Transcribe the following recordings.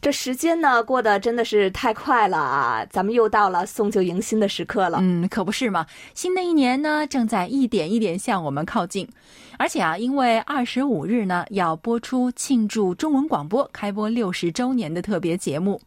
这时间呢过得真的是太快了啊！咱们又到了送旧迎新的时刻了。嗯，可不是嘛。新的一年呢正在一点一点向我们靠近，而且啊，因为二十五日呢要播出庆祝中文广播开播六十周年的特别节目，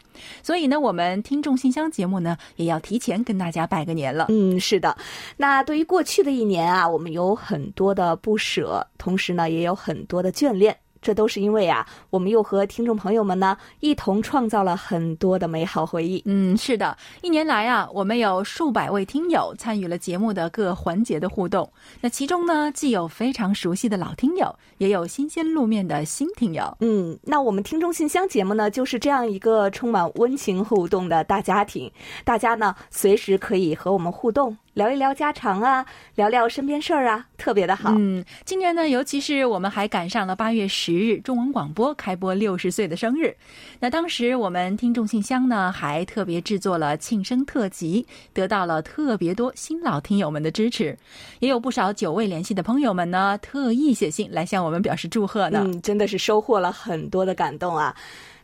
所以呢，我们听众信箱节目呢也要提前跟大家拜个年了。嗯，是的。那对于过去的一年啊，我们有很多的不舍，同时呢也有很多的眷恋。这都是因为啊，我们又和听众朋友们呢一同创造了很多的美好回忆。嗯，是的，一年来啊，我们有数百位听友参与了节目的各环节的互动。那其中呢，既有非常熟悉的老听友，也有新鲜露面的新听友。嗯，那我们听众信箱节目呢，就是这样一个充满温情互动的大家庭。大家呢，随时可以和我们互动。聊一聊家常啊，聊聊身边事儿啊，特别的好。嗯，今年呢，尤其是我们还赶上了八月十十日中文广播开播六十岁的生日。那当时我们听众信箱呢，还特别制作了庆生特辑，得到了特别多新老听友们的支持，也有不少久未联系的朋友们呢，特意写信来向我们表示祝贺呢。嗯，真的是收获了很多的感动啊。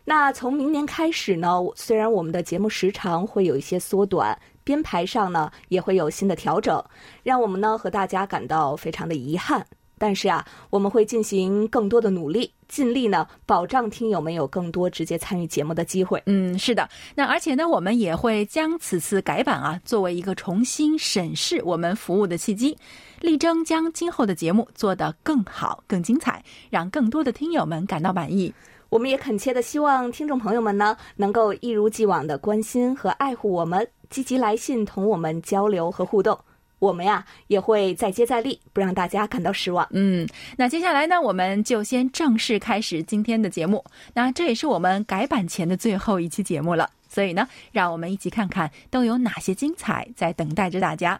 那从明年开始呢，虽然我们的节目时长会有一些缩短。编排上呢也会有新的调整，让我们呢和大家感到非常的遗憾。但是啊，我们会进行更多的努力，尽力呢保障听友们有更多直接参与节目的机会。嗯，是的。那而且呢，我们也会将此次改版啊作为一个重新审视我们服务的契机，力争将今后的节目做得更好、更精彩，让更多的听友们感到满意。我们也恳切的希望听众朋友们呢能够一如既往的关心和爱护我们。积极来信同我们交流和互动，我们呀也会再接再厉，不让大家感到失望。嗯，那接下来呢，我们就先正式开始今天的节目。那这也是我们改版前的最后一期节目了，所以呢，让我们一起看看都有哪些精彩在等待着大家。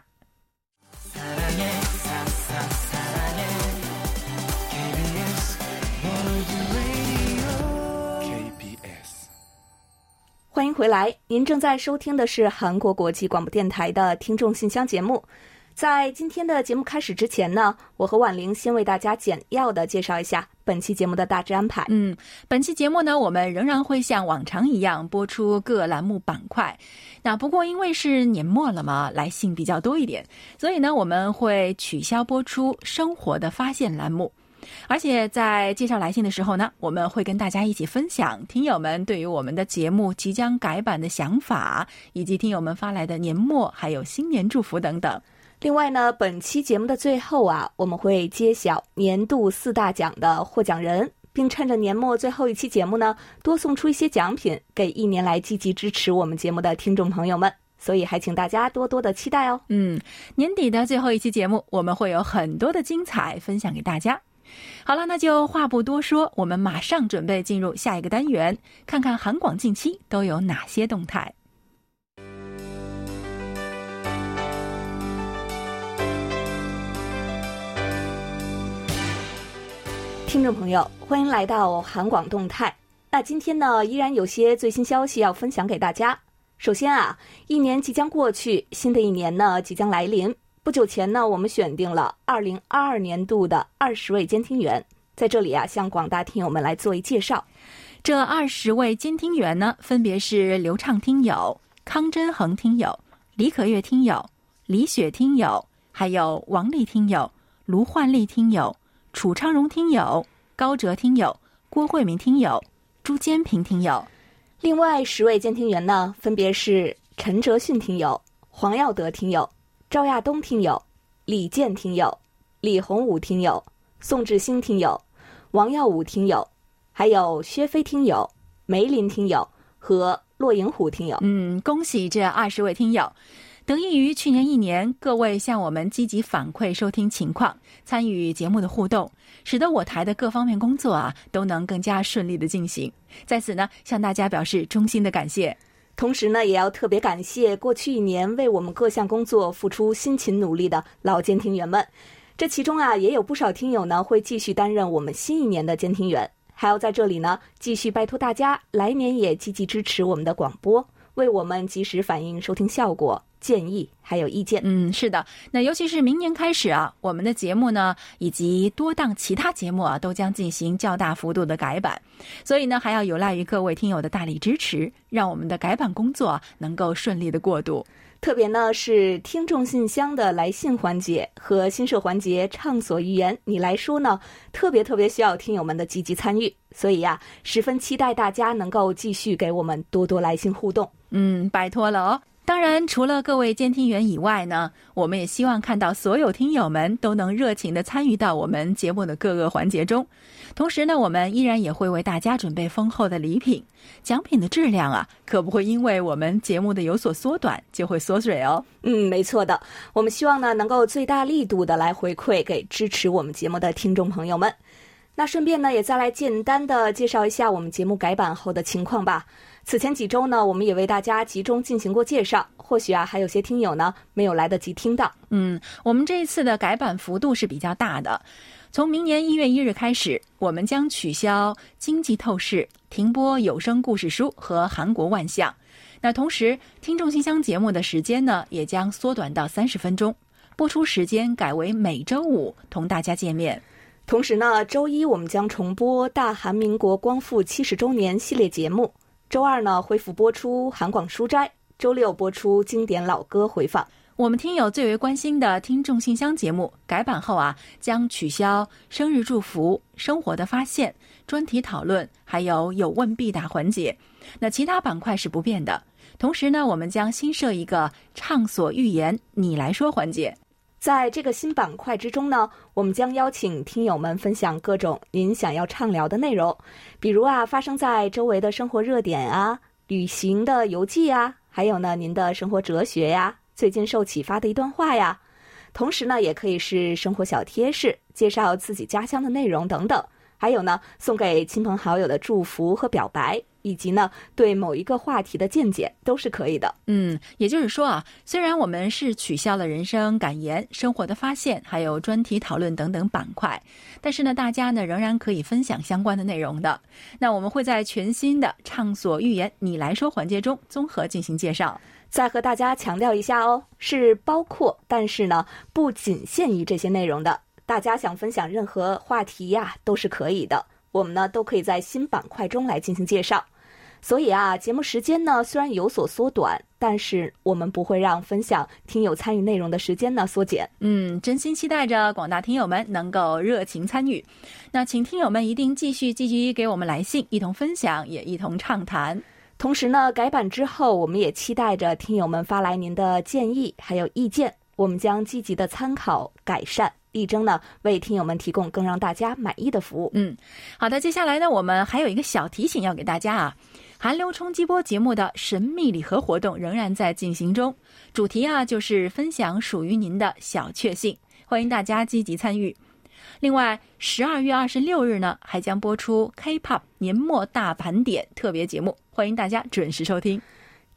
欢迎回来，您正在收听的是韩国国际广播电台的听众信箱节目。在今天的节目开始之前呢，我和婉玲先为大家简要的介绍一下本期节目的大致安排。嗯，本期节目呢，我们仍然会像往常一样播出各栏目板块。那不过因为是年末了嘛，来信比较多一点，所以呢，我们会取消播出生活的发现栏目。而且在介绍来信的时候呢，我们会跟大家一起分享听友们对于我们的节目即将改版的想法，以及听友们发来的年末还有新年祝福等等。另外呢，本期节目的最后啊，我们会揭晓年度四大奖的获奖人，并趁着年末最后一期节目呢，多送出一些奖品给一年来积极支持我们节目的听众朋友们。所以还请大家多多的期待哦。嗯，年底的最后一期节目，我们会有很多的精彩分享给大家。好了，那就话不多说，我们马上准备进入下一个单元，看看韩广近期都有哪些动态。听众朋友，欢迎来到韩广动态。那今天呢，依然有些最新消息要分享给大家。首先啊，一年即将过去，新的一年呢即将来临。不久前呢，我们选定了二零二二年度的二十位监听员，在这里啊，向广大听友们来做一介绍。这二十位监听员呢，分别是刘畅听友、康真恒听友、李可月听友、李雪听友，还有王丽听友、卢焕丽听友、楚昌荣听友、高哲听友、郭慧明听友、朱坚平听友。另外十位监听员呢，分别是陈哲迅听友、黄耀德听友。赵亚东听友、李健听友、李洪武听友、宋志兴听友、王耀武听友，还有薛飞听友、梅林听友和骆银虎听友。嗯，恭喜这二十位听友！得益于去年一年各位向我们积极反馈收听情况、参与节目的互动，使得我台的各方面工作啊都能更加顺利的进行。在此呢，向大家表示衷心的感谢。同时呢，也要特别感谢过去一年为我们各项工作付出辛勤努力的老监听员们。这其中啊，也有不少听友呢会继续担任我们新一年的监听员，还要在这里呢继续拜托大家，来年也积极支持我们的广播，为我们及时反映收听效果。建议还有意见，嗯，是的，那尤其是明年开始啊，我们的节目呢，以及多档其他节目啊，都将进行较大幅度的改版，所以呢，还要有赖于各位听友的大力支持，让我们的改版工作能够顺利的过渡。特别呢是听众信箱的来信环节和新设环节畅所欲言，你来说呢，特别特别需要听友们的积极参与，所以呀，十分期待大家能够继续给我们多多来信互动。嗯，拜托了哦。当然，除了各位监听员以外呢，我们也希望看到所有听友们都能热情的参与到我们节目的各个环节中。同时呢，我们依然也会为大家准备丰厚的礼品，奖品的质量啊，可不会因为我们节目的有所缩短就会缩水哦。嗯，没错的，我们希望呢能够最大力度的来回馈给支持我们节目的听众朋友们。那顺便呢，也再来简单的介绍一下我们节目改版后的情况吧。此前几周呢，我们也为大家集中进行过介绍，或许啊，还有些听友呢没有来得及听到。嗯，我们这一次的改版幅度是比较大的。从明年一月一日开始，我们将取消经济透视，停播有声故事书和韩国万象。那同时，听众信箱节目的时间呢，也将缩短到三十分钟，播出时间改为每周五同大家见面。同时呢，周一我们将重播大韩民国光复七十周年系列节目。周二呢，恢复播出韩广书斋；周六播出经典老歌回放。我们听友最为关心的听众信箱节目改版后啊，将取消生日祝福、生活的发现、专题讨论，还有有问必答环节。那其他板块是不变的。同时呢，我们将新设一个畅所欲言，你来说环节。在这个新板块之中呢，我们将邀请听友们分享各种您想要畅聊的内容，比如啊，发生在周围的生活热点啊，旅行的游记啊，还有呢，您的生活哲学呀，最近受启发的一段话呀，同时呢，也可以是生活小贴士，介绍自己家乡的内容等等，还有呢，送给亲朋好友的祝福和表白。以及呢，对某一个话题的见解都是可以的。嗯，也就是说啊，虽然我们是取消了人生感言、生活的发现，还有专题讨论等等板块，但是呢，大家呢仍然可以分享相关的内容的。那我们会在全新的畅所欲言你来说环节中综合进行介绍。再和大家强调一下哦，是包括，但是呢不仅限于这些内容的。大家想分享任何话题呀，都是可以的。我们呢都可以在新板块中来进行介绍。所以啊，节目时间呢虽然有所缩短，但是我们不会让分享听友参与内容的时间呢缩减。嗯，真心期待着广大听友们能够热情参与。那请听友们一定继续继续给我们来信，一同分享，也一同畅谈。同时呢，改版之后，我们也期待着听友们发来您的建议还有意见，我们将积极的参考改善，力争呢为听友们提供更让大家满意的服务。嗯，好的，接下来呢，我们还有一个小提醒要给大家啊。韩流冲击波节目的神秘礼盒活动仍然在进行中，主题啊就是分享属于您的小确幸，欢迎大家积极参与。另外，十二月二十六日呢，还将播出 K-pop 年末大盘点特别节目，欢迎大家准时收听。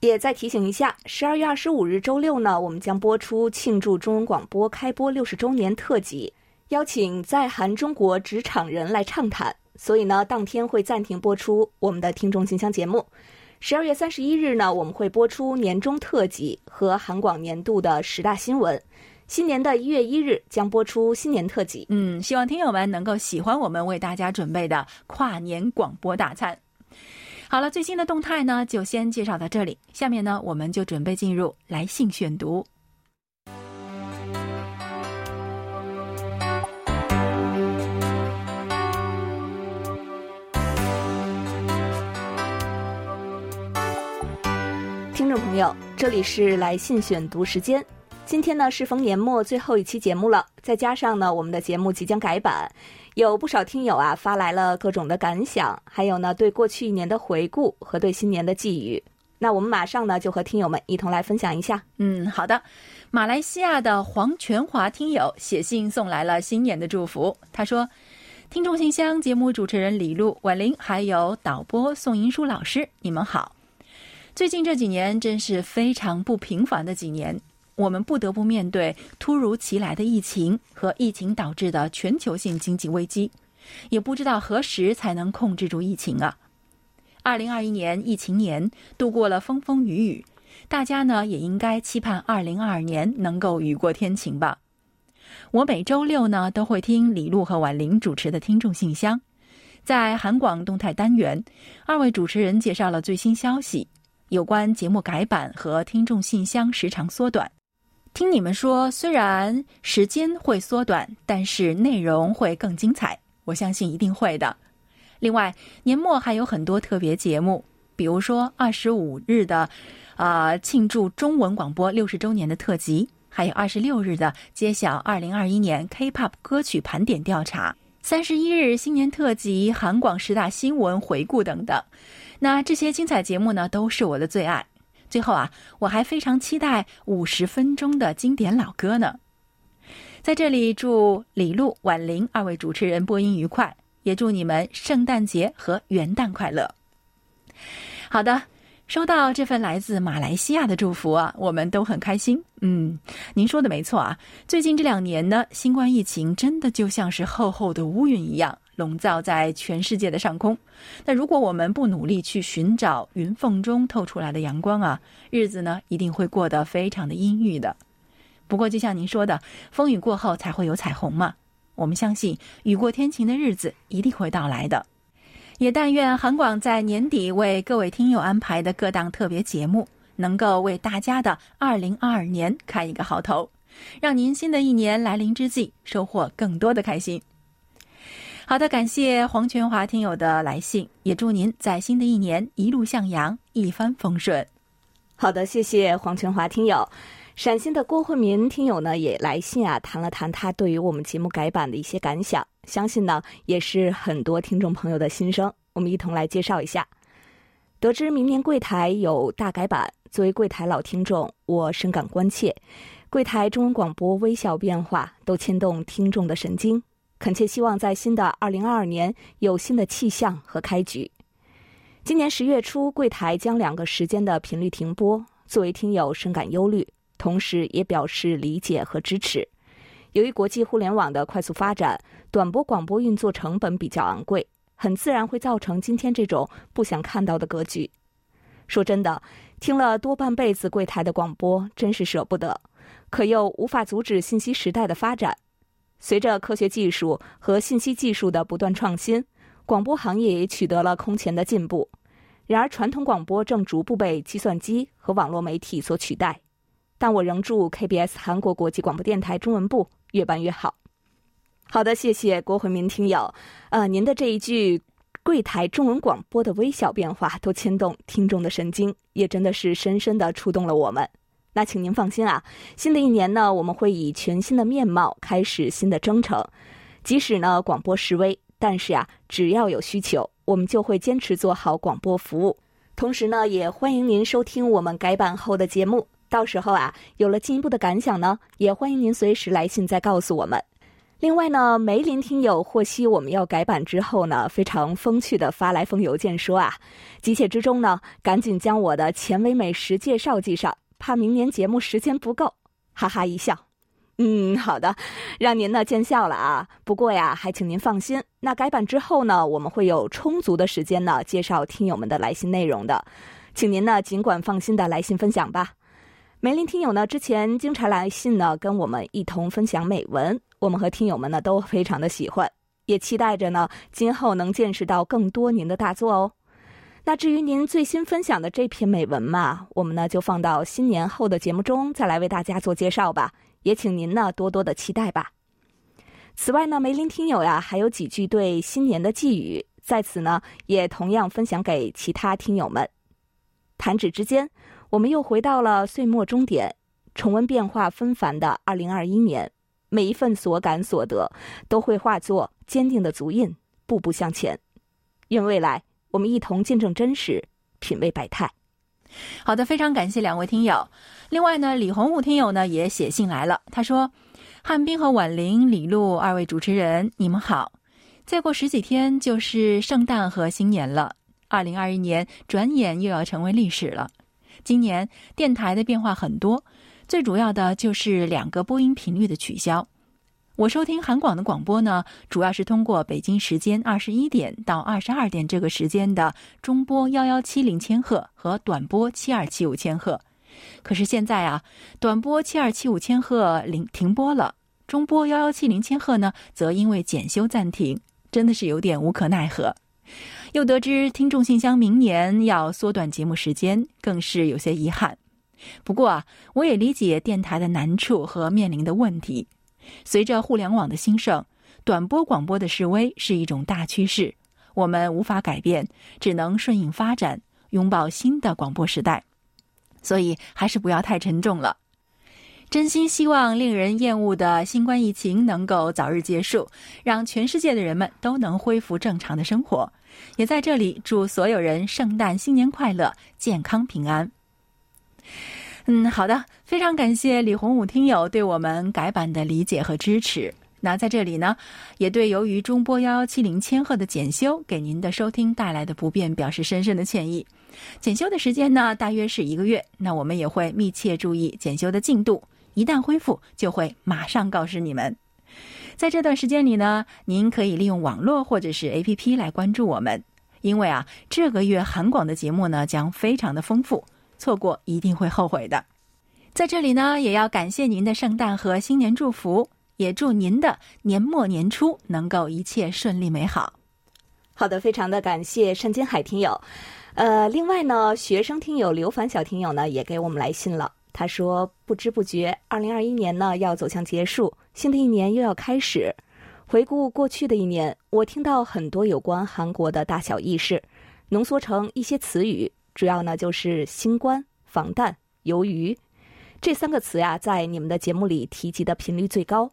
也再提醒一下，十二月二十五日周六呢，我们将播出庆祝中文广播开播六十周年特辑，邀请在韩中国职场人来畅谈。所以呢，当天会暂停播出我们的听众信箱节目。十二月三十一日呢，我们会播出年终特辑和韩广年度的十大新闻。新年的一月一日将播出新年特辑。嗯，希望听友们能够喜欢我们为大家准备的跨年广播大餐。好了，最新的动态呢，就先介绍到这里。下面呢，我们就准备进入来信选读。众朋友，这里是来信选读时间。今天呢，适逢年末最后一期节目了，再加上呢，我们的节目即将改版，有不少听友啊发来了各种的感想，还有呢对过去一年的回顾和对新年的寄语。那我们马上呢就和听友们一同来分享一下。嗯，好的。马来西亚的黄全华听友写信送来了新年的祝福。他说：“听众信箱节目主持人李璐、婉玲，还有导播宋银书老师，你们好。”最近这几年真是非常不平凡的几年，我们不得不面对突如其来的疫情和疫情导致的全球性经济危机，也不知道何时才能控制住疫情啊。二零二一年疫情年度过了风风雨雨，大家呢也应该期盼二零二二年能够雨过天晴吧。我每周六呢都会听李璐和婉玲主持的听众信箱，在韩广动态单元，二位主持人介绍了最新消息，有关节目改版和听众信箱时长缩短。听你们说，虽然时间会缩短，但是内容会更精彩，我相信一定会的。另外，年末还有很多特别节目，比如说二十五日的，啊庆祝中文广播六十周年的特辑，还有二十六日的揭晓二零二一年 K-pop 歌曲盘点调查，三十一日新年特辑韩广十大新闻回顾等等。那这些精彩节目呢，都是我的最爱。最后啊，我还非常期待五十分钟的经典老歌呢。在这里，祝李璐、婉玲二位主持人播音愉快，也祝你们圣诞节和元旦快乐。好的，收到这份来自马来西亚的祝福啊，我们都很开心。嗯，您说的没错啊，最近这两年呢，新冠疫情真的就像是厚厚的乌云一样。笼罩在全世界的上空。那如果我们不努力去寻找云缝中透出来的阳光啊，日子呢一定会过得非常的阴郁的。不过，就像您说的，风雨过后才会有彩虹嘛。我们相信雨过天晴的日子一定会到来的。也但愿韩广在年底为各位听友安排的各档特别节目，能够为大家的二零二二年开一个好头，让您新的一年来临之际收获更多的开心。好的，感谢黄全华听友的来信，也祝您在新的一年一路向阳，一帆风顺。好的，谢谢黄全华听友。陕西的郭慧民听友呢也来信啊，谈了谈他对于我们节目改版的一些感想，相信呢也是很多听众朋友的心声。我们一同来介绍一下。得知明年柜台有大改版，作为柜台老听众，我深感关切。柜台中文广播微小变化，都牵动听众的神经。恳切希望在新的二零二二年有新的气象和开局。今年十月初，柜台将两个时间的频率停播，作为听友深感忧虑，同时也表示理解和支持。由于国际互联网的快速发展，短波广播运作成本比较昂贵，很自然会造成今天这种不想看到的格局。说真的，听了多半辈子柜台的广播，真是舍不得，可又无法阻止信息时代的发展。随着科学技术和信息技术的不断创新，广播行业也取得了空前的进步。然而，传统广播正逐步被计算机和网络媒体所取代。但我仍祝 KBS 韩国国际广播电台中文部越办越好。好的，谢谢郭慧民听友。呃，您的这一句“柜台中文广播的微小变化”都牵动听众的神经，也真的是深深的触动了我们。那请您放心啊，新的一年呢，我们会以全新的面貌开始新的征程。即使呢广播示威，但是啊，只要有需求，我们就会坚持做好广播服务。同时呢，也欢迎您收听我们改版后的节目。到时候啊，有了进一步的感想呢，也欢迎您随时来信再告诉我们。另外呢，梅林听友获悉我们要改版之后呢，非常风趣的发来封邮件说啊，急切之中呢，赶紧将我的前唯美食介绍记上。怕明年节目时间不够，哈哈一笑。嗯，好的，让您呢见笑了啊。不过呀，还请您放心，那改版之后呢，我们会有充足的时间呢介绍听友们的来信内容的，请您呢尽管放心的来信分享吧。梅林听友呢之前经常来信呢跟我们一同分享美文，我们和听友们呢都非常的喜欢，也期待着呢今后能见识到更多您的大作哦。那至于您最新分享的这篇美文嘛，我们呢就放到新年后的节目中再来为大家做介绍吧，也请您呢多多的期待吧。此外呢，梅林听友呀还有几句对新年的寄语，在此呢也同样分享给其他听友们。弹指之间，我们又回到了岁末终点，重温变化纷繁的二零二一年，每一份所感所得都会化作坚定的足印，步步向前。愿未来。我们一同见证真实，品味百态。好的，非常感谢两位听友。另外呢，李洪武听友呢也写信来了，他说：“汉斌和婉玲、李璐二位主持人，你们好。再过十几天就是圣诞和新年了，二零二一年转眼又要成为历史了。今年电台的变化很多，最主要的就是两个播音频率的取消。我收听韩广的广播呢，主要是通过北京时间二十一点到二十二点这个时间的中波幺幺七零千赫和短波七二七五千赫。可是现在啊，短波七二七五千赫零停播了，中波幺幺七零千赫呢，则因为检修暂停，真的是有点无可奈何。又得知听众信箱明年要缩短节目时间，更是有些遗憾。不过啊，我也理解电台的难处和面临的问题。随着互联网的兴盛，短波广播的示威是一种大趋势，我们无法改变，只能顺应发展，拥抱新的广播时代。所以还是不要太沉重了。真心希望令人厌恶的新冠疫情能够早日结束，让全世界的人们都能恢复正常的生活。也在这里祝所有人圣诞新年快乐，健康平安。嗯，好的，非常感谢李洪武听友对我们改版的理解和支持。那在这里呢，也对由于中波幺幺七零千赫的检修给您的收听带来的不便表示深深的歉意。检修的时间呢，大约是一个月。那我们也会密切注意检修的进度，一旦恢复，就会马上告知你们。在这段时间里呢，您可以利用网络或者是 APP 来关注我们，因为啊，这个月韩广的节目呢将非常的丰富。错过一定会后悔的。在这里呢，也要感谢您的圣诞和新年祝福，也祝您的年末年初能够一切顺利美好。好的，非常的感谢单金海听友。呃，另外呢，学生听友刘凡小听友呢也给我们来信了。他说：“不知不觉，二零二一年呢要走向结束，新的一年又要开始。回顾过去的一年，我听到很多有关韩国的大小意事，浓缩成一些词语。”主要呢就是新冠、防弹、鱿鱼这三个词呀，在你们的节目里提及的频率最高。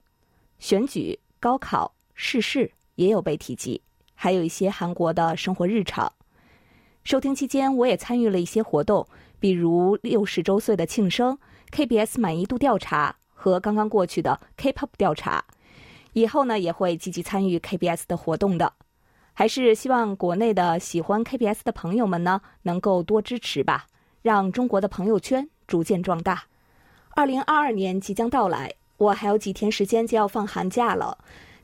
选举、高考、逝世也有被提及，还有一些韩国的生活日常。收听期间，我也参与了一些活动，比如六十周岁的庆生、KBS 满意度调查和刚刚过去的 K-pop 调查。以后呢，也会积极参与 KBS 的活动的。还是希望国内的喜欢 KBS 的朋友们呢，能够多支持吧，让中国的朋友圈逐渐壮大。二零二二年即将到来，我还有几天时间就要放寒假了，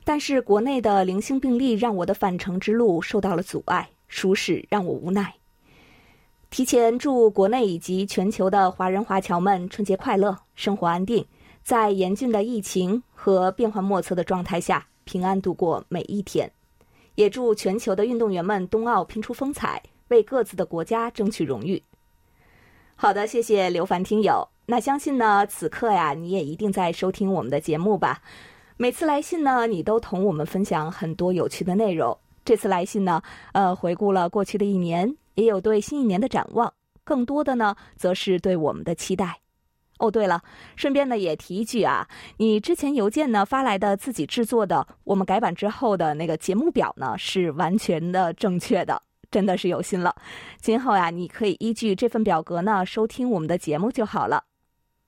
但是国内的零星病例让我的返程之路受到了阻碍，属实让我无奈。提前祝国内以及全球的华人华侨们春节快乐，生活安定，在严峻的疫情和变幻莫测的状态下，平安度过每一天。也祝全球的运动员们冬奥拼出风采，为各自的国家争取荣誉。好的，谢谢刘凡听友。那相信呢，此刻呀，你也一定在收听我们的节目吧？每次来信呢，你都同我们分享很多有趣的内容。这次来信呢，呃，回顾了过去的一年，也有对新一年的展望，更多的呢，则是对我们的期待。哦，对了，顺便呢也提一句啊，你之前邮件呢发来的自己制作的我们改版之后的那个节目表呢是完全的正确的，真的是有心了。今后呀，你可以依据这份表格呢收听我们的节目就好了。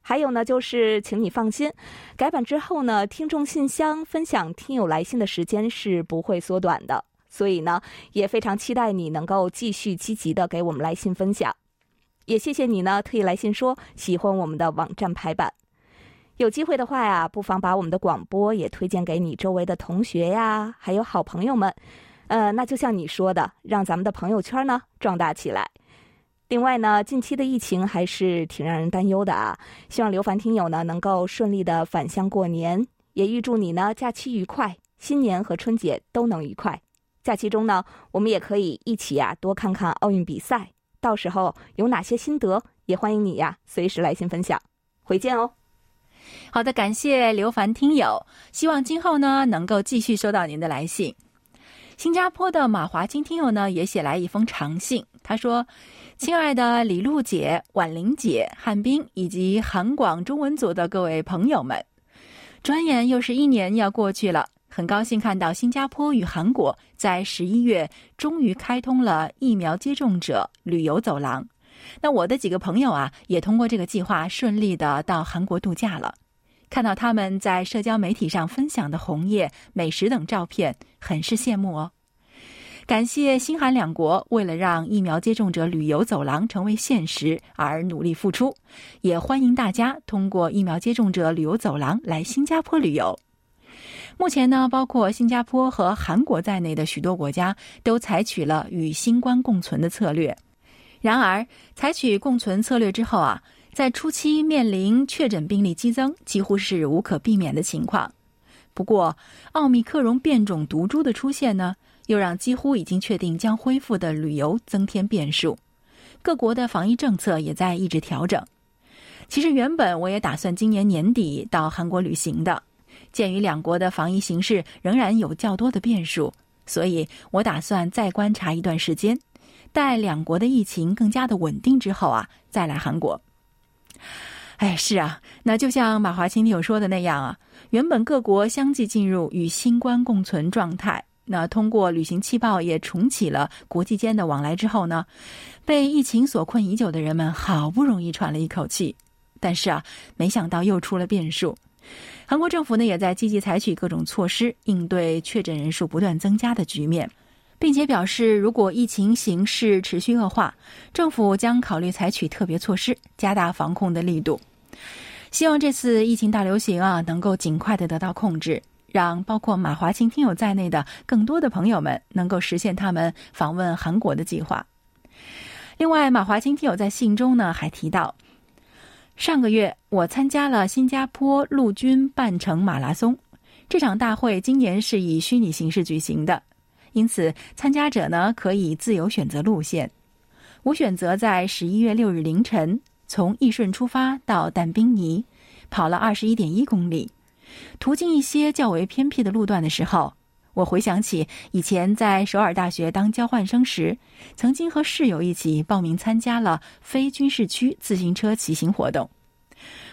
还有呢，就是请你放心，改版之后呢，听众信箱分享听友来信的时间是不会缩短的，所以呢，也非常期待你能够继续积极的给我们来信分享。也谢谢你呢，特意来信说喜欢我们的网站排版。有机会的话呀，不妨把我们的广播也推荐给你周围的同学呀，还有好朋友们。呃，那就像你说的，让咱们的朋友圈呢壮大起来。另外呢，近期的疫情还是挺让人担忧的啊。希望刘凡听友呢能够顺利的返乡过年，也预祝你呢假期愉快，新年和春节都能愉快。假期中呢，我们也可以一起呀多看看奥运比赛。到时候有哪些心得，也欢迎你呀，随时来信分享。回见哦。好的，感谢刘凡听友，希望今后呢能够继续收到您的来信。新加坡的马华金听友呢也写来一封长信，他说：“亲爱的李璐姐、婉玲姐、汉斌以及韩广中文组的各位朋友们，转眼又是一年要过去了。”很高兴看到新加坡与韩国在十一月终于开通了疫苗接种者旅游走廊。那我的几个朋友啊，也通过这个计划顺利的到韩国度假了。看到他们在社交媒体上分享的红叶、美食等照片，很是羡慕哦。感谢新韩两国为了让疫苗接种者旅游走廊成为现实而努力付出，也欢迎大家通过疫苗接种者旅游走廊来新加坡旅游。目前呢，包括新加坡和韩国在内的许多国家都采取了与新冠共存的策略。然而，采取共存策略之后啊，在初期面临确诊病例激增，几乎是无可避免的情况。不过，奥密克戎变种毒株的出现呢？又让几乎已经确定将恢复的旅游增添变数，各国的防疫政策也在一直调整。其实原本我也打算今年年底到韩国旅行的，鉴于两国的防疫形势仍然有较多的变数，所以我打算再观察一段时间，待两国的疫情更加的稳定之后啊，再来韩国。哎，是啊，那就像马华清听友说的那样啊，原本各国相继进入与新冠共存状态。那通过旅行气泡也重启了国际间的往来之后呢，被疫情所困已久的人们好不容易喘了一口气。但是啊，没想到又出了变数。韩国政府呢也在积极采取各种措施应对确诊人数不断增加的局面，并且表示如果疫情形势持续恶化，政府将考虑采取特别措施，加大防控的力度。希望这次疫情大流行啊能够尽快的得到控制。让包括马华清听友在内的更多的朋友们能够实现他们访问韩国的计划。另外，马华清听友在信中呢还提到，上个月我参加了新加坡陆军半程马拉松，这场大会今年是以虚拟形式举行的，因此参加者呢可以自由选择路线。我选择在十一月六日凌晨从义顺出发到但宾尼，跑了二十一点一公里。途经一些较为偏僻的路段的时候，我回想起以前在首尔大学当交换生时，曾经和室友一起报名参加了非军事区自行车骑行活动。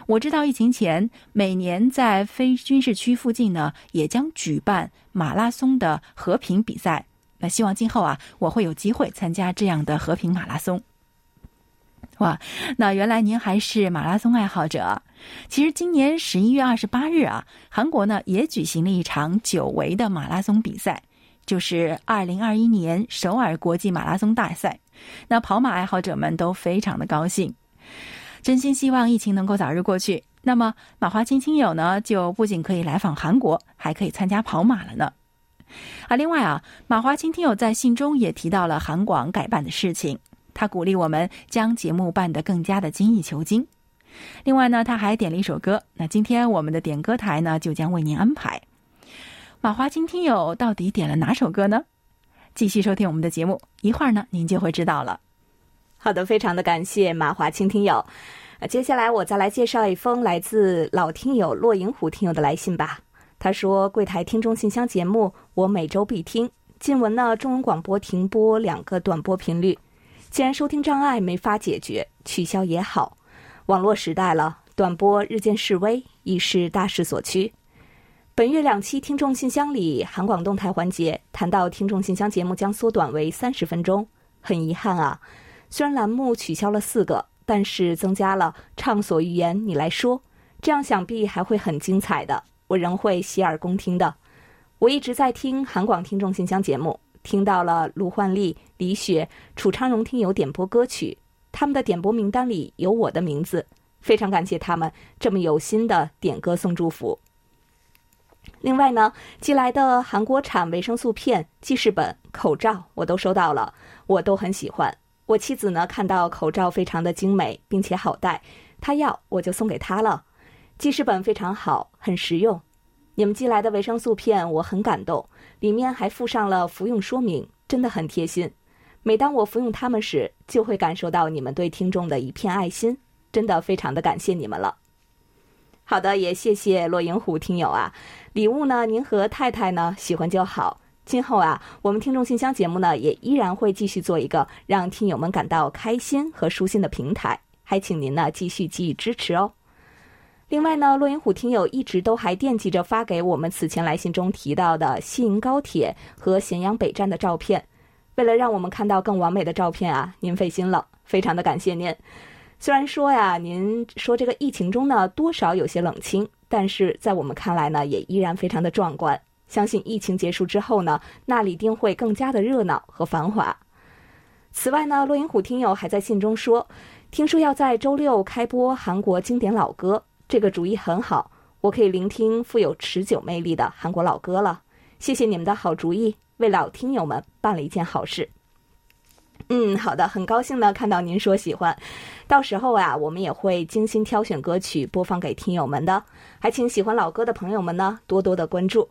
我知道疫情前每年在非军事区附近呢，也将举办马拉松的和平比赛。那希望今后啊，我会有机会参加这样的和平马拉松。哇，那原来您还是马拉松爱好者。其实今年十一月二十八日啊，韩国呢也举行了一场久违的马拉松比赛，就是二零二一年首尔国际马拉松大赛。那跑马爱好者们都非常的高兴，真心希望疫情能够早日过去。那么马华清亲友呢，就不仅可以来访韩国，还可以参加跑马了呢。啊，另外啊，马华清听友在信中也提到了韩广改办的事情。他鼓励我们将节目办得更加的精益求精。另外呢，他还点了一首歌。那今天我们的点歌台呢，就将为您安排。马华清听友到底点了哪首歌呢？继续收听我们的节目，一会儿呢，您就会知道了。好的，非常的感谢马华清听友。接下来我再来介绍一封来自老听友骆银虎听友的来信吧。他说：“柜台听众信箱节目，我每周必听。近闻呢，中文广播停播两个短波频率。”既然收听障碍没法解决，取消也好。网络时代了，短波日渐式微，已是大势所趋。本月两期听众信箱里，韩广动态环节谈到听众信箱节目将缩短为三十分钟，很遗憾啊。虽然栏目取消了四个，但是增加了“畅所欲言，你来说”，这样想必还会很精彩的。我仍会洗耳恭听的。我一直在听韩广听众信箱节目。听到了卢焕丽、李雪、楚昌荣听友点播歌曲，他们的点播名单里有我的名字，非常感谢他们这么有心的点歌送祝福。另外呢，寄来的韩国产维生素片、记事本、口罩我都收到了，我都很喜欢。我妻子呢看到口罩非常的精美，并且好戴，她要我就送给她了。记事本非常好，很实用。你们寄来的维生素片我很感动，里面还附上了服用说明，真的很贴心。每当我服用它们时，就会感受到你们对听众的一片爱心，真的非常的感谢你们了。好的，也谢谢洛银虎听友啊，礼物呢您和太太呢喜欢就好。今后啊，我们听众信箱节目呢也依然会继续做一个让听友们感到开心和舒心的平台，还请您呢继续给予支持哦。另外呢，洛银虎听友一直都还惦记着发给我们此前来信中提到的西营高铁和咸阳北站的照片。为了让我们看到更完美的照片啊，您费心了，非常的感谢您。虽然说呀，您说这个疫情中呢多少有些冷清，但是在我们看来呢，也依然非常的壮观。相信疫情结束之后呢，那里定会更加的热闹和繁华。此外呢，洛银虎听友还在信中说，听说要在周六开播韩国经典老歌，这个主意很好，我可以聆听富有持久魅力的韩国老歌了。谢谢你们的好主意，为老听友们办了一件好事。嗯，好的，很高兴呢看到您说喜欢，到时候啊，我们也会精心挑选歌曲播放给听友们的。还请喜欢老歌的朋友们呢多多的关注。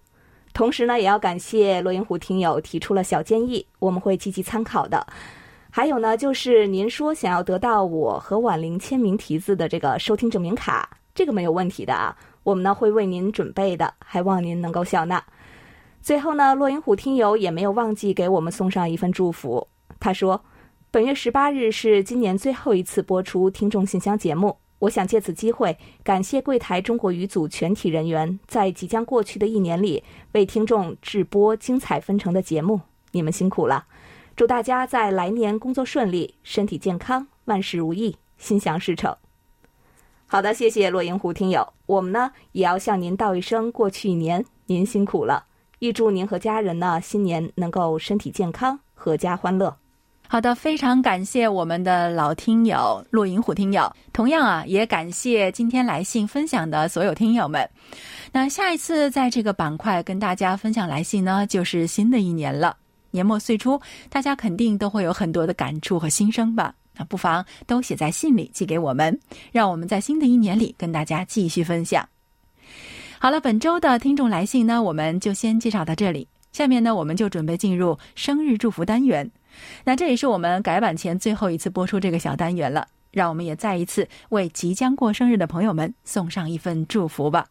同时呢，也要感谢洛银湖听友提出了小建议，我们会积极参考的。还有呢，就是您说想要得到我和婉玲签名题字的这个收听证明卡，这个没有问题的啊，我们呢会为您准备的，还望您能够笑纳。最后呢，洛银虎听友也没有忘记给我们送上一份祝福。他说，本月十八日是今年最后一次播出听众信箱节目，我想借此机会感谢柜台中国语组全体人员在即将过去的一年里为听众制播精彩纷呈的节目，你们辛苦了。祝大家在来年工作顺利，身体健康，万事如意，心想事成。好的，谢谢洛银湖听友，我们呢也要向您道一声过去一年您辛苦了，预祝您和家人呢新年能够身体健康，阖家欢乐。好的，非常感谢我们的老听友洛银湖听友，同样啊也感谢今天来信分享的所有听友们。那下一次在这个板块跟大家分享来信呢，就是新的一年了。年末岁初，大家肯定都会有很多的感触和心声吧？那不妨都写在信里寄给我们，让我们在新的一年里跟大家继续分享。好了，本周的听众来信呢，我们就先介绍到这里。下面呢，我们就准备进入生日祝福单元。那这也是我们改版前最后一次播出这个小单元了。让我们也再一次为即将过生日的朋友们送上一份祝福吧。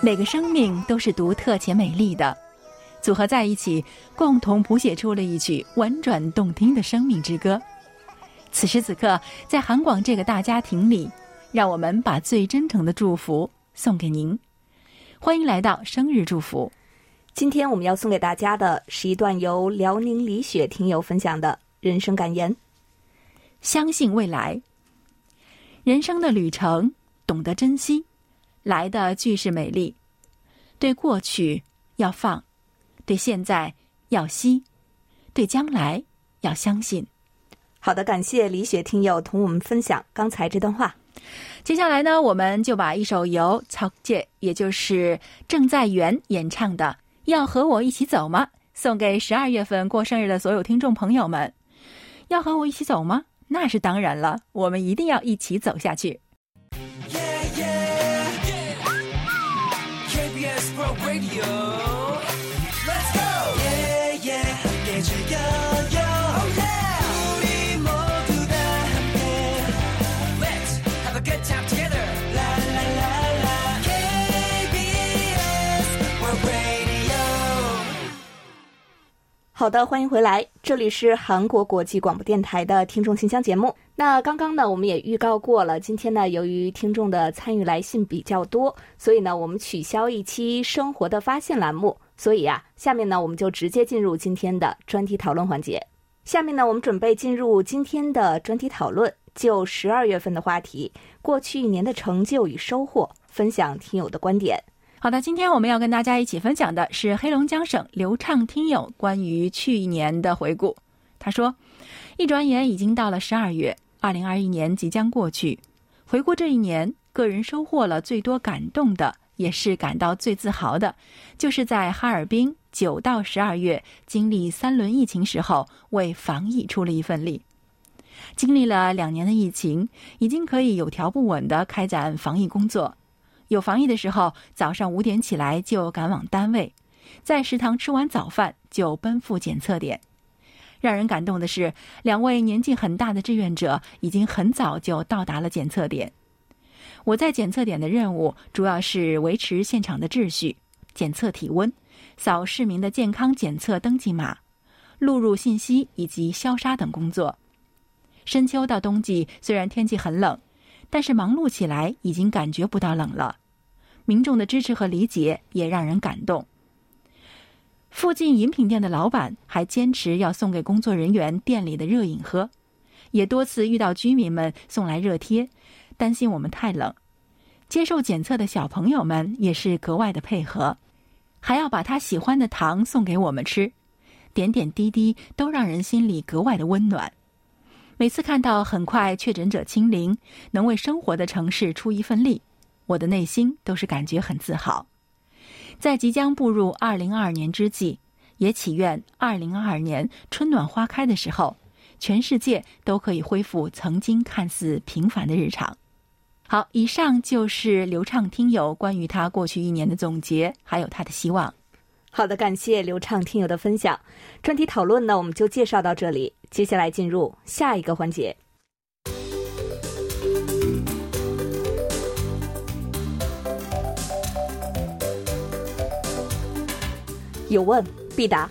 每个生命都是独特且美丽的，组合在一起，共同谱写出了一曲婉转动听的生命之歌。此时此刻，在韩广这个大家庭里，让我们把最真诚的祝福送给您。欢迎来到生日祝福。今天我们要送给大家的是一段由辽宁李雪听友分享的人生感言：相信未来，人生的旅程，懂得珍惜。来的俱是美丽，对过去要放，对现在要惜，对将来要相信。好的，感谢李雪听友同我们分享刚才这段话。接下来呢，我们就把一首由曹介，也就是郑在元演唱的《要和我一起走吗》送给十二月份过生日的所有听众朋友们。要和我一起走吗？那是当然了，我们一定要一起走下去。好的，欢迎回来，这里是韩国国际广播电台的听众信箱节目。那刚刚呢，我们也预告过了，今天呢，由于听众的参与来信比较多，所以呢，我们取消一期生活的发现栏目。所以啊，下面呢，我们就直接进入今天的专题讨论环节。下面呢，我们准备进入今天的专题讨论，就十二月份的话题，过去一年的成就与收获，分享听友的观点。好的，今天我们要跟大家一起分享的是黑龙江省刘畅听友关于去年的回顾。他说：“一转眼已经到了十二月，二零二一年即将过去。回顾这一年，个人收获了最多感动的，也是感到最自豪的，就是在哈尔滨九到十二月经历三轮疫情时候，为防疫出了一份力。经历了两年的疫情，已经可以有条不紊地开展防疫工作。”有防疫的时候，早上五点起来就赶往单位，在食堂吃完早饭就奔赴检测点。让人感动的是，两位年纪很大的志愿者已经很早就到达了检测点。我在检测点的任务主要是维持现场的秩序，检测体温，扫市民的健康检测登记码，录入信息以及消杀等工作。深秋到冬季，虽然天气很冷。但是忙碌起来已经感觉不到冷了，民众的支持和理解也让人感动。附近饮品店的老板还坚持要送给工作人员店里的热饮喝，也多次遇到居民们送来热贴，担心我们太冷。接受检测的小朋友们也是格外的配合，还要把他喜欢的糖送给我们吃，点点滴滴都让人心里格外的温暖。每次看到很快确诊者清零，能为生活的城市出一份力，我的内心都是感觉很自豪。在即将步入二零二二年之际，也祈愿二零二二年春暖花开的时候，全世界都可以恢复曾经看似平凡的日常。好，以上就是刘畅听友关于他过去一年的总结，还有他的希望。好的，感谢刘畅听友的分享。专题讨论呢，我们就介绍到这里，接下来进入下一个环节。有问必答。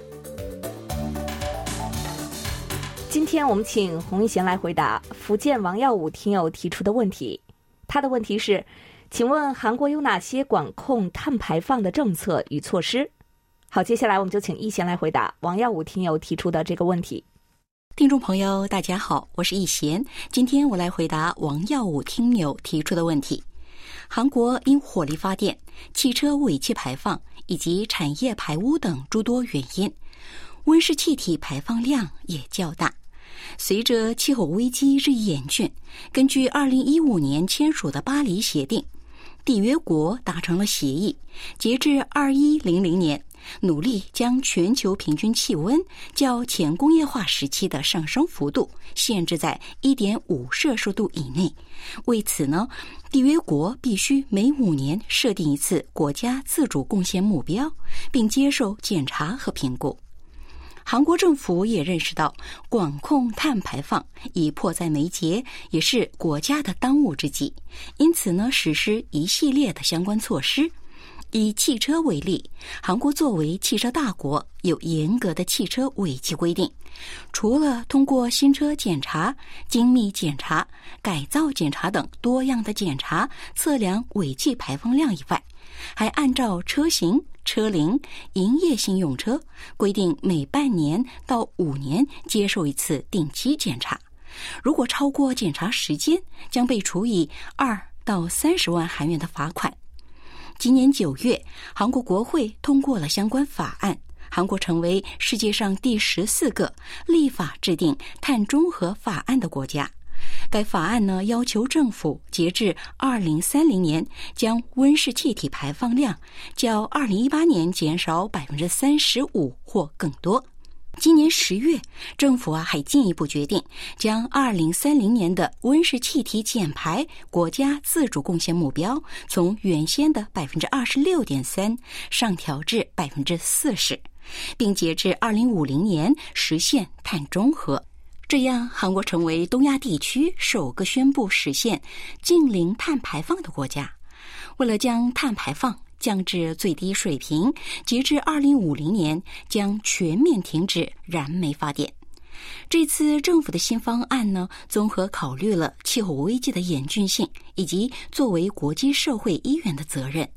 今天我们请洪一贤来回答福建王耀武听友提出的问题。他的问题是：请问韩国有哪些管控碳排放的政策与措施？好，接下来我们就请一贤来回答王耀武听友提出的这个问题。听众朋友，大家好，我是易贤，今天我来回答王耀武听友提出的问题。韩国因火力发电、汽车尾气排放。以及产业排污等诸多原因，温室气体排放量也较大。随着气候危机日益严峻，根据二零一五年签署的巴黎协定，缔约国达成了协议，截至二一零零年，努力将全球平均气温较前工业化时期的上升幅度限制在一点五摄氏度以内。为此呢？缔约国必须每五年设定一次国家自主贡献目标，并接受检查和评估。韩国政府也认识到管控碳排放已迫在眉睫，也是国家的当务之急，因此呢，实施一系列的相关措施。以汽车为例，韩国作为汽车大国，有严格的汽车尾气规定。除了通过新车检查、精密检查、改造检查等多样的检查测量尾气排放量以外，还按照车型、车龄、营业性用车规定，每半年到五年接受一次定期检查。如果超过检查时间，将被处以二到三十万韩元的罚款。今年九月，韩国国会通过了相关法案，韩国成为世界上第十四个立法制定碳中和法案的国家。该法案呢，要求政府截至二零三零年，将温室气体排放量较二零一八年减少百分之三十五或更多。今年十月，政府啊还进一步决定，将二零三零年的温室气体减排国家自主贡献目标从原先的百分之二十六点三上调至百分之四十，并截至二零五零年实现碳中和。这样，韩国成为东亚地区首个宣布实现净零碳排放的国家。为了将碳排放，降至最低水平，截至二零五零年将全面停止燃煤发电。这次政府的新方案呢，综合考虑了气候危机的严峻性以及作为国际社会一员的责任。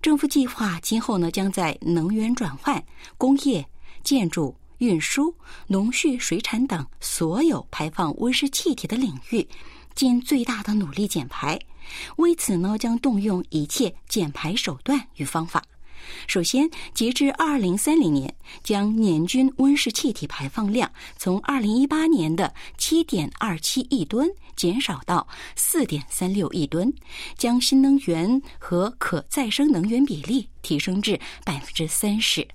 政府计划今后呢，将在能源转换、工业、建筑、运输、农畜、水产等所有排放温室气体的领域，尽最大的努力减排。为此呢，将动用一切减排手段与方法。首先，截至二零三零年，将年均温室气体排放量从二零一八年的七点二七亿吨减少到四点三六亿吨，将新能源和可再生能源比例提升至百分之三十。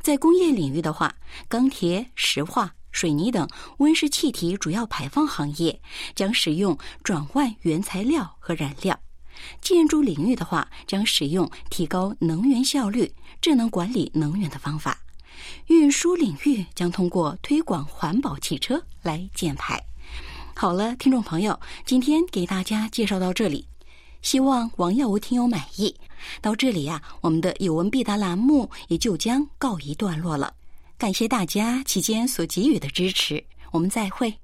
在工业领域的话，钢铁、石化。水泥等温室气体主要排放行业将使用转换原材料和燃料；建筑领域的话，将使用提高能源效率、智能管理能源的方法；运输领域将通过推广环保汽车来减排。好了，听众朋友，今天给大家介绍到这里，希望王耀武听友满意。到这里呀，我们的有问必答栏目也就将告一段落了。感谢大家期间所给予的支持，我们再会。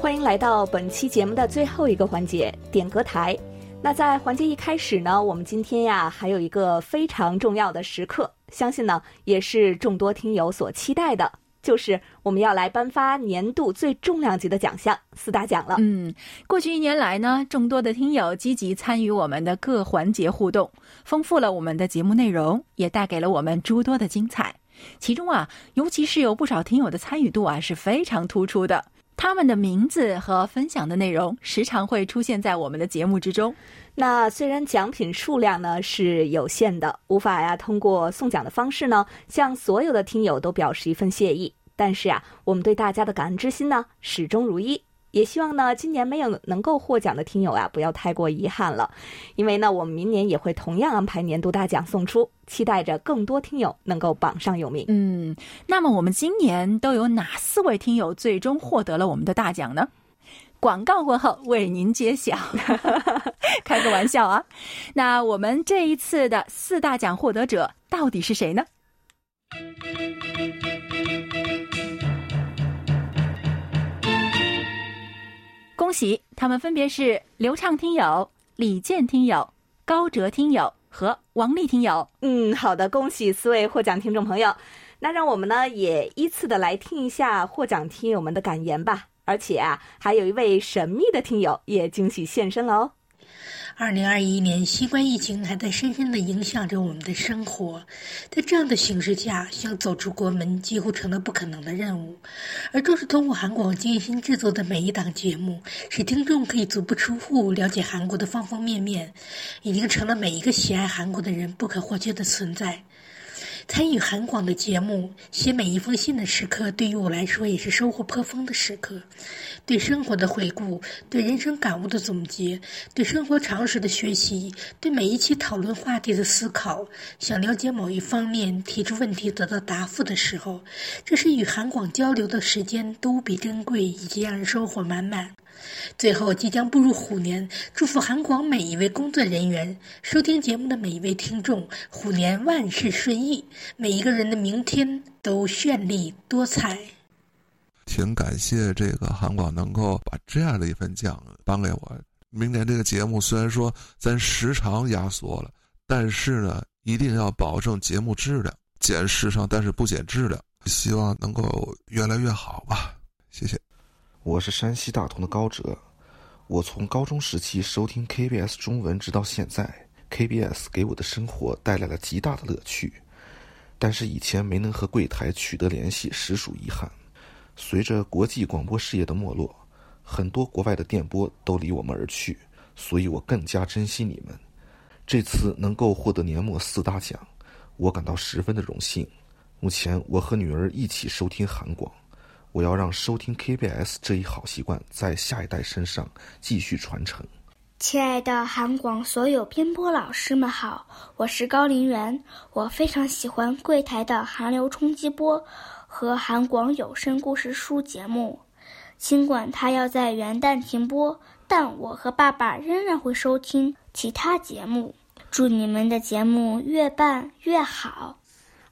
欢迎来到本期节目的最后一个环节——点歌台。那在环节一开始呢，我们今天呀还有一个非常重要的时刻，相信呢也是众多听友所期待的，就是我们要来颁发年度最重量级的奖项——四大奖了。嗯，过去一年来呢，众多的听友积极参与我们的各环节互动，丰富了我们的节目内容，也带给了我们诸多的精彩。其中啊，尤其是有不少听友的参与度啊是非常突出的。他们的名字和分享的内容时常会出现在我们的节目之中。那虽然奖品数量呢是有限的，无法呀通过送奖的方式呢向所有的听友都表示一份谢意，但是啊，我们对大家的感恩之心呢始终如一。也希望呢，今年没有能够获奖的听友啊，不要太过遗憾了，因为呢，我们明年也会同样安排年度大奖送出，期待着更多听友能够榜上有名。嗯，那么我们今年都有哪四位听友最终获得了我们的大奖呢？广告过后为您揭晓，开个玩笑啊。那我们这一次的四大奖获得者到底是谁呢？恭喜，他们分别是流畅听友、李健听友、高哲听友和王丽听友。嗯，好的，恭喜四位获奖听众朋友。那让我们呢也依次的来听一下获奖听友们的感言吧。而且啊，还有一位神秘的听友也惊喜现身了哦。二零二一年，新冠疫情还在深深的影响着我们的生活，在这样的形势下，想走出国门几乎成了不可能的任务。而正是通过韩广精心制作的每一档节目，使听众可以足不出户了解韩国的方方面面，已经成了每一个喜爱韩国的人不可或缺的存在。参与韩广的节目，写每一封信的时刻，对于我来说也是收获颇丰的时刻。对生活的回顾，对人生感悟的总结，对生活常识的学习，对每一期讨论话题的思考，想了解某一方面，提出问题得到答复的时候，这是与韩广交流的时间都无比珍贵，以及让人收获满满。最后，即将步入虎年，祝福韩广每一位工作人员、收听节目的每一位听众，虎年万事顺意，每一个人的明天都绚丽多彩。挺感谢这个韩广能够把这样的一份奖颁给我。明年这个节目虽然说咱时长压缩了，但是呢，一定要保证节目质量，减时长但是不减质量，希望能够越来越好吧。谢谢。我是山西大同的高哲，我从高中时期收听 KBS 中文直到现在，KBS 给我的生活带来了极大的乐趣，但是以前没能和柜台取得联系，实属遗憾。随着国际广播事业的没落，很多国外的电波都离我们而去，所以我更加珍惜你们。这次能够获得年末四大奖，我感到十分的荣幸。目前我和女儿一起收听韩广，我要让收听 KBS 这一好习惯在下一代身上继续传承。亲爱的韩广所有编播老师们好，我是高林媛，我非常喜欢柜台的韩流冲击波。和韩广有声故事书节目，尽管它要在元旦停播，但我和爸爸仍然会收听其他节目。祝你们的节目越办越好。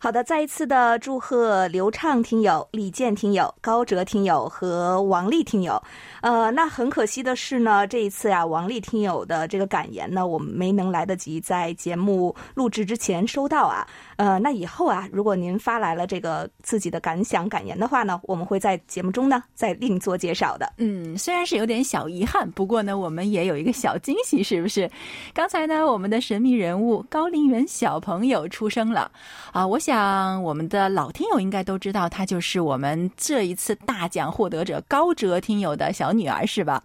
好的，再一次的祝贺刘畅听友、李健听友、高哲听友和王丽听友。呃，那很可惜的是呢，这一次啊，王丽听友的这个感言呢，我们没能来得及在节目录制之前收到啊。呃，那以后啊，如果您发来了这个自己的感想感言的话呢，我们会在节目中呢再另做介绍的。嗯，虽然是有点小遗憾，不过呢，我们也有一个小惊喜，是不是？刚才呢，我们的神秘人物高林园小朋友出生了啊！我想我们的老听友应该都知道，他就是我们这一次大奖获得者高哲听友的小女儿，是吧？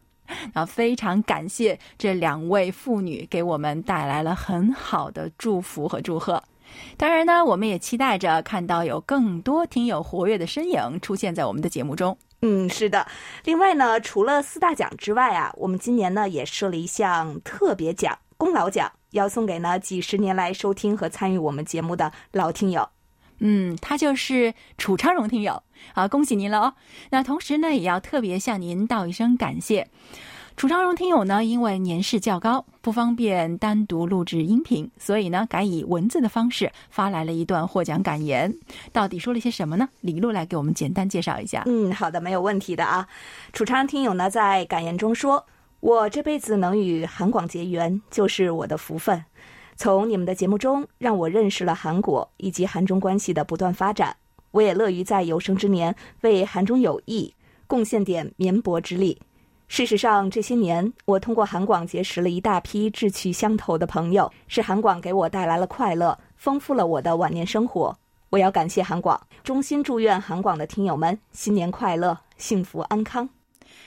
啊，非常感谢这两位妇女给我们带来了很好的祝福和祝贺。当然呢，我们也期待着看到有更多听友活跃的身影出现在我们的节目中。嗯，是的。另外呢，除了四大奖之外啊，我们今年呢也设了一项特别奖——功劳奖，要送给呢几十年来收听和参与我们节目的老听友。嗯，他就是楚昌荣听友啊，恭喜您了哦。那同时呢，也要特别向您道一声感谢。楚昌荣听友呢，因为年事较高，不方便单独录制音频，所以呢，改以文字的方式发来了一段获奖感言。到底说了些什么呢？李璐来给我们简单介绍一下。嗯，好的，没有问题的啊。楚昌听友呢，在感言中说：“我这辈子能与韩广结缘，就是我的福分。从你们的节目中，让我认识了韩国以及韩中关系的不断发展。我也乐于在有生之年为韩中友谊贡献点绵薄之力。”事实上，这些年我通过韩广结识了一大批志趣相投的朋友，是韩广给我带来了快乐，丰富了我的晚年生活。我要感谢韩广，衷心祝愿韩广的听友们新年快乐，幸福安康。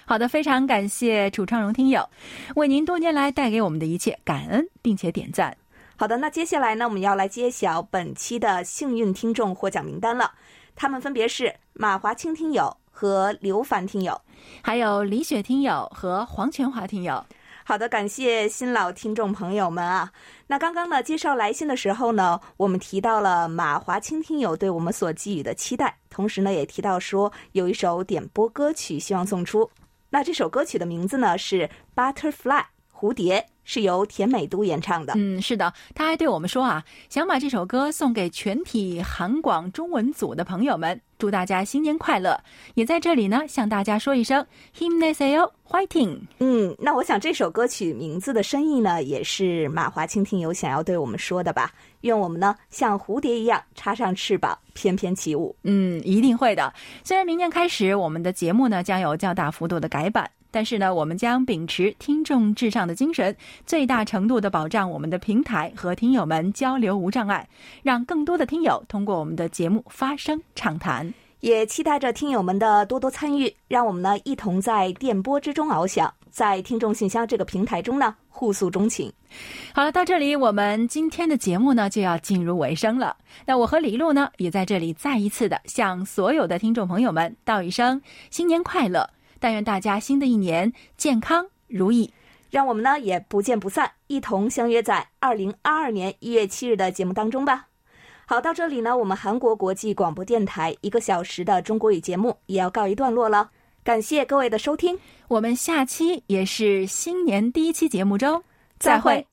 好的，非常感谢楚昌荣听友，为您多年来带给我们的一切感恩，并且点赞。好的，那接下来呢，我们要来揭晓本期的幸运听众获奖名单了，他们分别是马华清听友。和刘凡听友，还有李雪听友和黄全华听友。好的，感谢新老听众朋友们啊。那刚刚呢，介绍来信的时候呢，我们提到了马华清听友对我们所寄予的期待，同时呢，也提到说有一首点播歌曲希望送出。那这首歌曲的名字呢是《Butterfly》蝴蝶。是由田美都演唱的。嗯，是的，他还对我们说啊，想把这首歌送给全体韩广中文组的朋友们，祝大家新年快乐。也在这里呢，向大家说一声 “himneseyo fighting”。嗯，那我想这首歌曲名字的深意呢，也是马华清听友想要对我们说的吧？愿我们呢像蝴蝶一样插上翅膀，翩翩起舞。嗯，一定会的。虽然明年开始，我们的节目呢将有较大幅度的改版。但是呢，我们将秉持听众至上的精神，最大程度的保障我们的平台和听友们交流无障碍，让更多的听友通过我们的节目发声畅谈。也期待着听友们的多多参与，让我们呢一同在电波之中翱翔，在听众信箱这个平台中呢互诉衷情。好了，到这里我们今天的节目呢就要进入尾声了。那我和李璐呢也在这里再一次的向所有的听众朋友们道一声新年快乐。但愿大家新的一年健康如意，让我们呢也不见不散，一同相约在二零二二年一月七日的节目当中吧。好，到这里呢，我们韩国国际广播电台一个小时的中国语节目也要告一段落了。感谢各位的收听，我们下期也是新年第一期节目中再会。